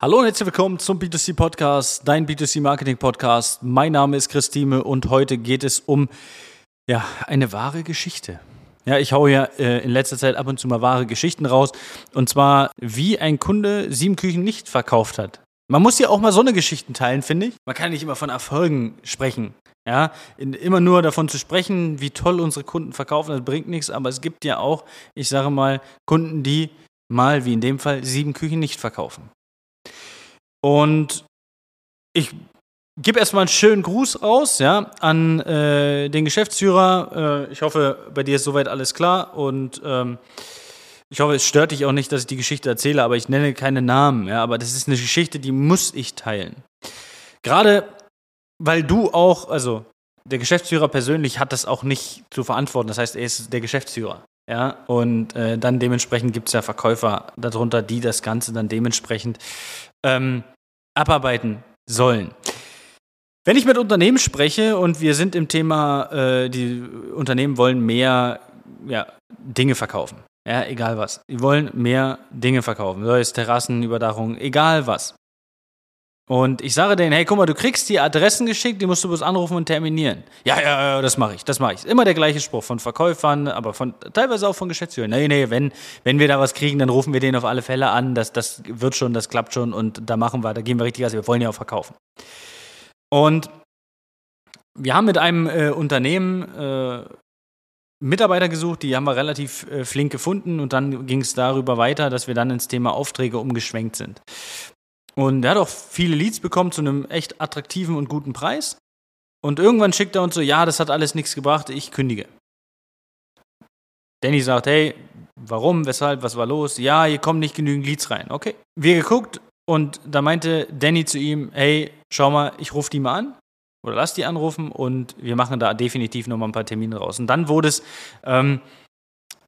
Hallo und herzlich willkommen zum B2C Podcast, dein B2C Marketing Podcast. Mein Name ist Christine und heute geht es um ja, eine wahre Geschichte. Ja, ich haue ja äh, in letzter Zeit ab und zu mal wahre Geschichten raus. Und zwar, wie ein Kunde sieben Küchen nicht verkauft hat. Man muss ja auch mal so eine Geschichten teilen, finde ich. Man kann nicht immer von Erfolgen sprechen. Ja, immer nur davon zu sprechen, wie toll unsere Kunden verkaufen, das bringt nichts. Aber es gibt ja auch, ich sage mal, Kunden, die mal, wie in dem Fall, sieben Küchen nicht verkaufen. Und ich gebe erstmal einen schönen Gruß raus, ja, an äh, den Geschäftsführer. Äh, ich hoffe, bei dir ist soweit alles klar und ähm, ich hoffe, es stört dich auch nicht, dass ich die Geschichte erzähle, aber ich nenne keine Namen, ja, aber das ist eine Geschichte, die muss ich teilen. Gerade weil du auch, also der Geschäftsführer persönlich hat das auch nicht zu verantworten. Das heißt, er ist der Geschäftsführer. Ja, und äh, dann dementsprechend gibt es ja Verkäufer darunter, die das Ganze dann dementsprechend ähm, abarbeiten sollen. Wenn ich mit Unternehmen spreche und wir sind im Thema, äh, die Unternehmen wollen mehr ja, Dinge verkaufen. Ja, egal was. Die wollen mehr Dinge verkaufen. Sei es Terrassenüberdachung, egal was. Und ich sage denen, hey, guck mal, du kriegst die Adressen geschickt, die musst du bloß anrufen und terminieren. Ja, ja, ja, das mache ich, das mache ich. Immer der gleiche Spruch von Verkäufern, aber von teilweise auch von Geschäftsführern. Nee, nee, wenn, wenn wir da was kriegen, dann rufen wir den auf alle Fälle an, das, das wird schon, das klappt schon und da machen wir, da gehen wir richtig aus, wir wollen ja auch verkaufen. Und wir haben mit einem äh, Unternehmen äh, Mitarbeiter gesucht, die haben wir relativ äh, flink gefunden und dann ging es darüber weiter, dass wir dann ins Thema Aufträge umgeschwenkt sind. Und er hat auch viele Leads bekommen zu einem echt attraktiven und guten Preis. Und irgendwann schickt er uns so, ja, das hat alles nichts gebracht, ich kündige. Danny sagt, hey, warum, weshalb, was war los? Ja, hier kommen nicht genügend Leads rein. Okay. Wir geguckt und da meinte Danny zu ihm, hey, schau mal, ich rufe die mal an oder lass die anrufen und wir machen da definitiv nochmal ein paar Termine raus. Und dann wurde es, ähm,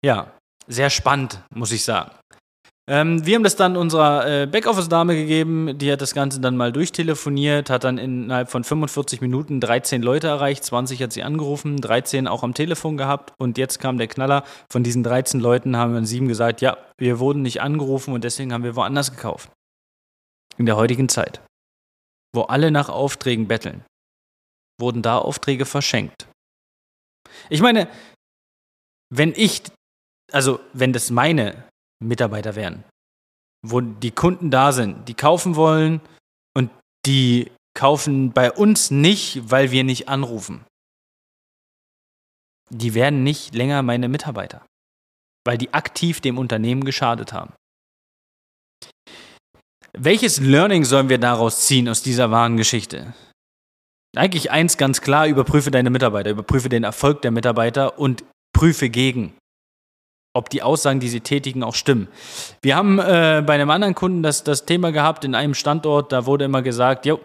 ja, sehr spannend, muss ich sagen. Ähm, wir haben das dann unserer äh, Backoffice-Dame gegeben, die hat das Ganze dann mal durchtelefoniert, hat dann innerhalb von 45 Minuten 13 Leute erreicht, 20 hat sie angerufen, 13 auch am Telefon gehabt und jetzt kam der Knaller. Von diesen 13 Leuten haben wir sieben gesagt, ja, wir wurden nicht angerufen und deswegen haben wir woanders gekauft. In der heutigen Zeit, wo alle nach Aufträgen betteln, wurden da Aufträge verschenkt. Ich meine, wenn ich, also wenn das meine Mitarbeiter wären. Wo die Kunden da sind, die kaufen wollen und die kaufen bei uns nicht, weil wir nicht anrufen. Die werden nicht länger meine Mitarbeiter, weil die aktiv dem Unternehmen geschadet haben. Welches Learning sollen wir daraus ziehen aus dieser wahren Geschichte? Eigentlich eins ganz klar, überprüfe deine Mitarbeiter, überprüfe den Erfolg der Mitarbeiter und prüfe gegen ob die Aussagen, die sie tätigen, auch stimmen. Wir haben äh, bei einem anderen Kunden das, das Thema gehabt in einem Standort, da wurde immer gesagt, jo,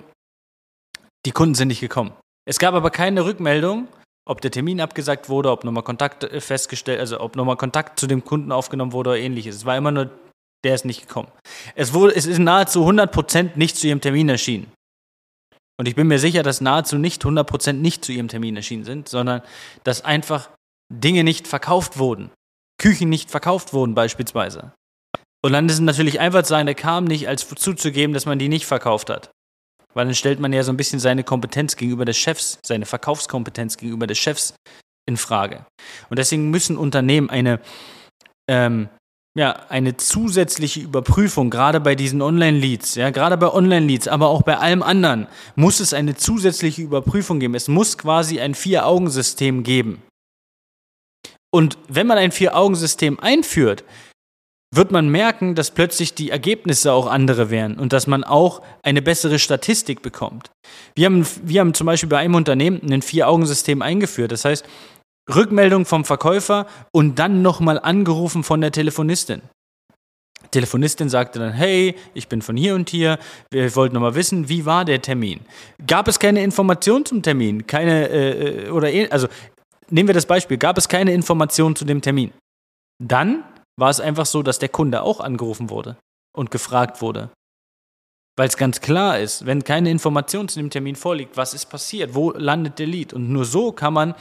die Kunden sind nicht gekommen. Es gab aber keine Rückmeldung, ob der Termin abgesagt wurde, ob nochmal Kontakt äh, festgestellt, also ob nochmal Kontakt zu dem Kunden aufgenommen wurde oder ähnliches. Es war immer nur, der ist nicht gekommen. Es, wurde, es ist nahezu 100% nicht zu ihrem Termin erschienen. Und ich bin mir sicher, dass nahezu nicht 100% nicht zu ihrem Termin erschienen sind, sondern dass einfach Dinge nicht verkauft wurden. Küchen nicht verkauft wurden beispielsweise. Und dann ist es natürlich einfach zu sagen, der kam nicht, als zuzugeben, dass man die nicht verkauft hat. Weil dann stellt man ja so ein bisschen seine Kompetenz gegenüber des Chefs, seine Verkaufskompetenz gegenüber des Chefs in Frage. Und deswegen müssen Unternehmen eine, ähm, ja, eine zusätzliche Überprüfung, gerade bei diesen Online-Leads, ja, gerade bei Online-Leads, aber auch bei allem anderen, muss es eine zusätzliche Überprüfung geben. Es muss quasi ein Vier-Augen-System geben. Und wenn man ein Vier-Augen-System einführt, wird man merken, dass plötzlich die Ergebnisse auch andere wären und dass man auch eine bessere Statistik bekommt. Wir haben, wir haben zum Beispiel bei einem Unternehmen ein Vier-Augen-System eingeführt. Das heißt, Rückmeldung vom Verkäufer und dann nochmal angerufen von der Telefonistin. Telefonistin sagte dann, hey, ich bin von hier und hier, wir wollten nochmal wissen, wie war der Termin? Gab es keine Information zum Termin? Keine, äh, äh oder, also nehmen wir das Beispiel, gab es keine Informationen zu dem Termin. Dann war es einfach so, dass der Kunde auch angerufen wurde und gefragt wurde. Weil es ganz klar ist, wenn keine Information zu dem Termin vorliegt, was ist passiert, wo landet der Lead? Und nur so kann man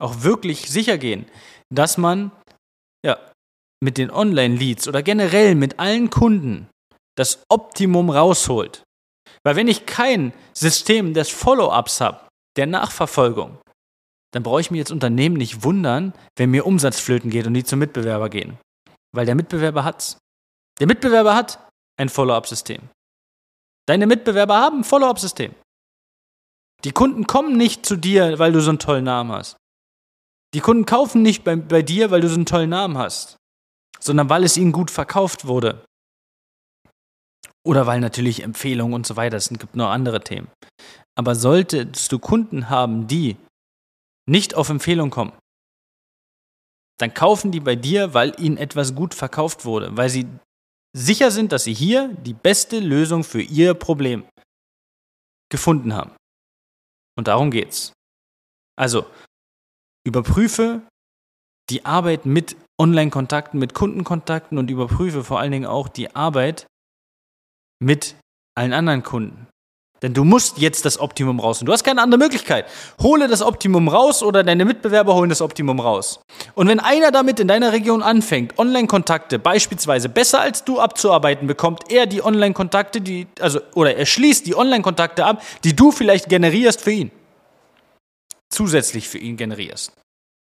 auch wirklich sicher gehen, dass man ja, mit den Online-Leads oder generell mit allen Kunden das Optimum rausholt. Weil wenn ich kein System des Follow-ups habe, der Nachverfolgung, dann brauche ich mir jetzt Unternehmen nicht wundern, wenn mir Umsatz flöten geht und die zum Mitbewerber gehen. Weil der Mitbewerber hat's. Der Mitbewerber hat ein Follow-up-System. Deine Mitbewerber haben ein Follow-up-System. Die Kunden kommen nicht zu dir, weil du so einen tollen Namen hast. Die Kunden kaufen nicht bei, bei dir, weil du so einen tollen Namen hast, sondern weil es ihnen gut verkauft wurde. Oder weil natürlich Empfehlungen und so weiter, es gibt noch andere Themen. Aber solltest du Kunden haben, die nicht auf Empfehlung kommen, dann kaufen die bei dir, weil ihnen etwas gut verkauft wurde, weil sie sicher sind, dass sie hier die beste Lösung für ihr Problem gefunden haben. Und darum geht's. Also, überprüfe die Arbeit mit Online-Kontakten, mit Kundenkontakten und überprüfe vor allen Dingen auch die Arbeit mit allen anderen Kunden. Denn du musst jetzt das Optimum raus und du hast keine andere Möglichkeit. Hole das Optimum raus oder deine Mitbewerber holen das Optimum raus. Und wenn einer damit in deiner Region anfängt, Online-Kontakte beispielsweise besser als du abzuarbeiten, bekommt er die Online-Kontakte, die, also, oder er schließt die Online-Kontakte ab, die du vielleicht generierst für ihn. Zusätzlich für ihn generierst.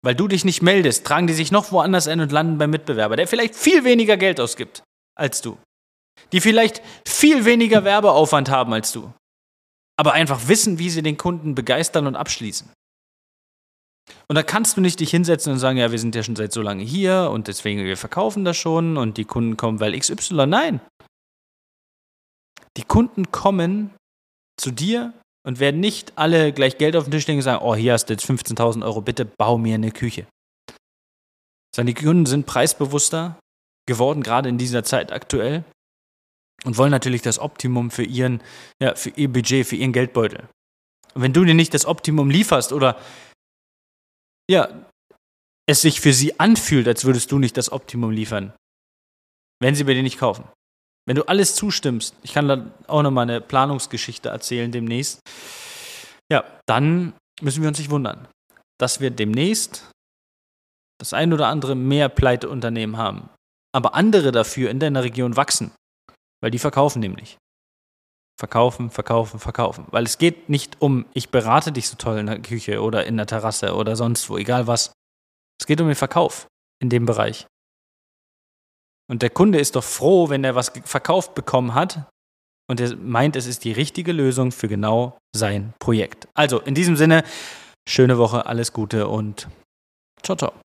Weil du dich nicht meldest, tragen die sich noch woanders ein und landen beim Mitbewerber, der vielleicht viel weniger Geld ausgibt als du. Die vielleicht viel weniger Werbeaufwand haben als du aber einfach wissen, wie sie den Kunden begeistern und abschließen. Und da kannst du nicht dich hinsetzen und sagen, ja, wir sind ja schon seit so lange hier und deswegen wir verkaufen das schon und die Kunden kommen, weil XY. Nein. Die Kunden kommen zu dir und werden nicht alle gleich Geld auf den Tisch legen und sagen, oh, hier hast du jetzt 15.000 Euro, bitte bau mir eine Küche. Sondern die Kunden sind preisbewusster geworden, gerade in dieser Zeit aktuell und wollen natürlich das Optimum für ihren, ja, für ihr Budget, für ihren Geldbeutel. Und wenn du dir nicht das Optimum lieferst oder ja, es sich für sie anfühlt, als würdest du nicht das Optimum liefern, wenn sie bei dir nicht kaufen. Wenn du alles zustimmst, ich kann da auch nochmal eine Planungsgeschichte erzählen demnächst, ja, dann müssen wir uns nicht wundern, dass wir demnächst das ein oder andere mehr Pleiteunternehmen haben, aber andere dafür in deiner Region wachsen weil die verkaufen nämlich. Verkaufen, verkaufen, verkaufen. Weil es geht nicht um, ich berate dich so toll in der Küche oder in der Terrasse oder sonst wo, egal was. Es geht um den Verkauf in dem Bereich. Und der Kunde ist doch froh, wenn er was verkauft bekommen hat und er meint, es ist die richtige Lösung für genau sein Projekt. Also in diesem Sinne, schöne Woche, alles Gute und ciao, ciao.